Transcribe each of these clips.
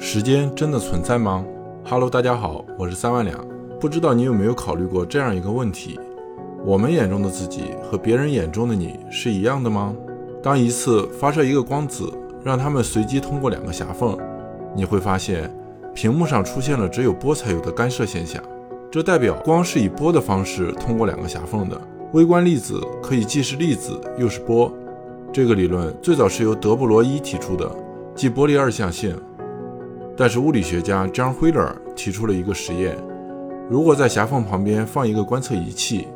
时间真的存在吗？Hello，大家好，我是三万两。不知道你有没有考虑过这样一个问题：我们眼中的自己和别人眼中的你是一样的吗？当一次发射一个光子，让它们随机通过两个狭缝，你会发现屏幕上出现了只有波才有的干涉现象。这代表光是以波的方式通过两个狭缝的。微观粒子可以既是粒子又是波。这个理论最早是由德布罗伊提出的，即波粒二象性。但是物理学家 John Wheeler 提出了一个实验：如果在狭缝旁边放一个观测仪器，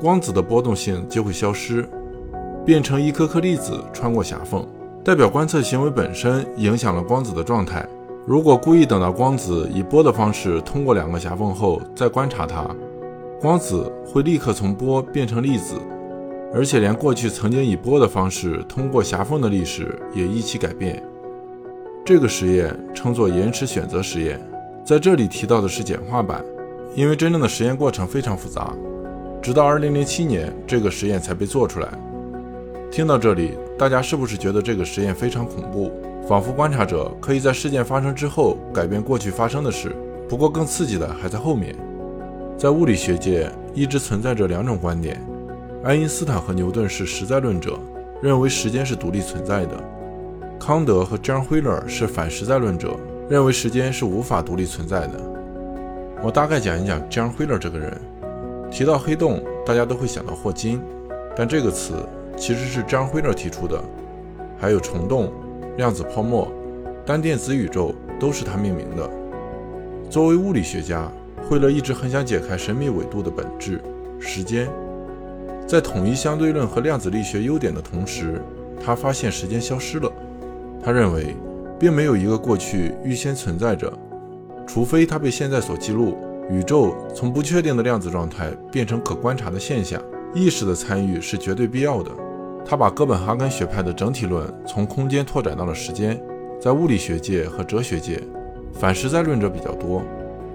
光子的波动性就会消失，变成一颗颗粒子穿过狭缝，代表观测行为本身影响了光子的状态。如果故意等到光子以波的方式通过两个狭缝后再观察它，光子会立刻从波变成粒子，而且连过去曾经以波的方式通过狭缝的历史也一起改变。这个实验称作延迟选择实验，在这里提到的是简化版，因为真正的实验过程非常复杂。直到2007年，这个实验才被做出来。听到这里，大家是不是觉得这个实验非常恐怖，仿佛观察者可以在事件发生之后改变过去发生的事？不过更刺激的还在后面。在物理学界一直存在着两种观点：爱因斯坦和牛顿是实在论者，认为时间是独立存在的。康德和 John Wheeler 是反实在论者，认为时间是无法独立存在的。我大概讲一讲 John Wheeler 这个人。提到黑洞，大家都会想到霍金，但这个词其实是 John Wheeler 提出的。还有虫洞、量子泡沫、单电子宇宙都是他命名的。作为物理学家，惠勒一直很想解开神秘纬度的本质——时间。在统一相对论和量子力学优点的同时，他发现时间消失了。他认为，并没有一个过去预先存在着，除非它被现在所记录。宇宙从不确定的量子状态变成可观察的现象，意识的参与是绝对必要的。他把哥本哈根学派的整体论从空间拓展到了时间。在物理学界和哲学界，反实在论者比较多。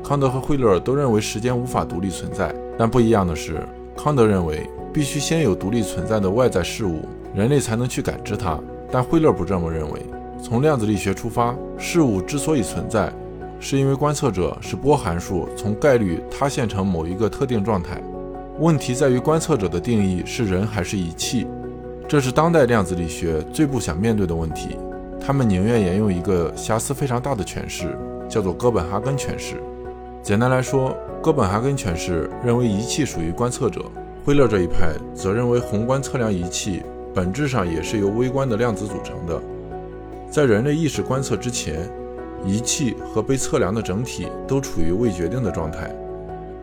康德和惠勒都认为时间无法独立存在，但不一样的是，康德认为必须先有独立存在的外在事物，人类才能去感知它。但惠勒不这么认为。从量子力学出发，事物之所以存在，是因为观测者是波函数从概率塌陷成某一个特定状态。问题在于观测者的定义是人还是仪器，这是当代量子力学最不想面对的问题。他们宁愿沿用一个瑕疵非常大的诠释，叫做哥本哈根诠释。简单来说，哥本哈根诠释认为仪器属于观测者，惠勒这一派则认为宏观测量仪器本质上也是由微观的量子组成的。在人类意识观测之前，仪器和被测量的整体都处于未决定的状态，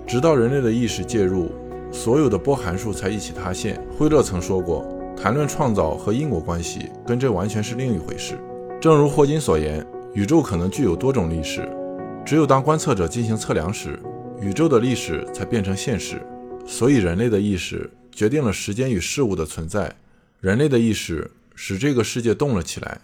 直到人类的意识介入，所有的波函数才一起塌陷。惠勒曾说过，谈论创造和因果关系跟这完全是另一回事。正如霍金所言，宇宙可能具有多种历史，只有当观测者进行测量时，宇宙的历史才变成现实。所以，人类的意识决定了时间与事物的存在，人类的意识使这个世界动了起来。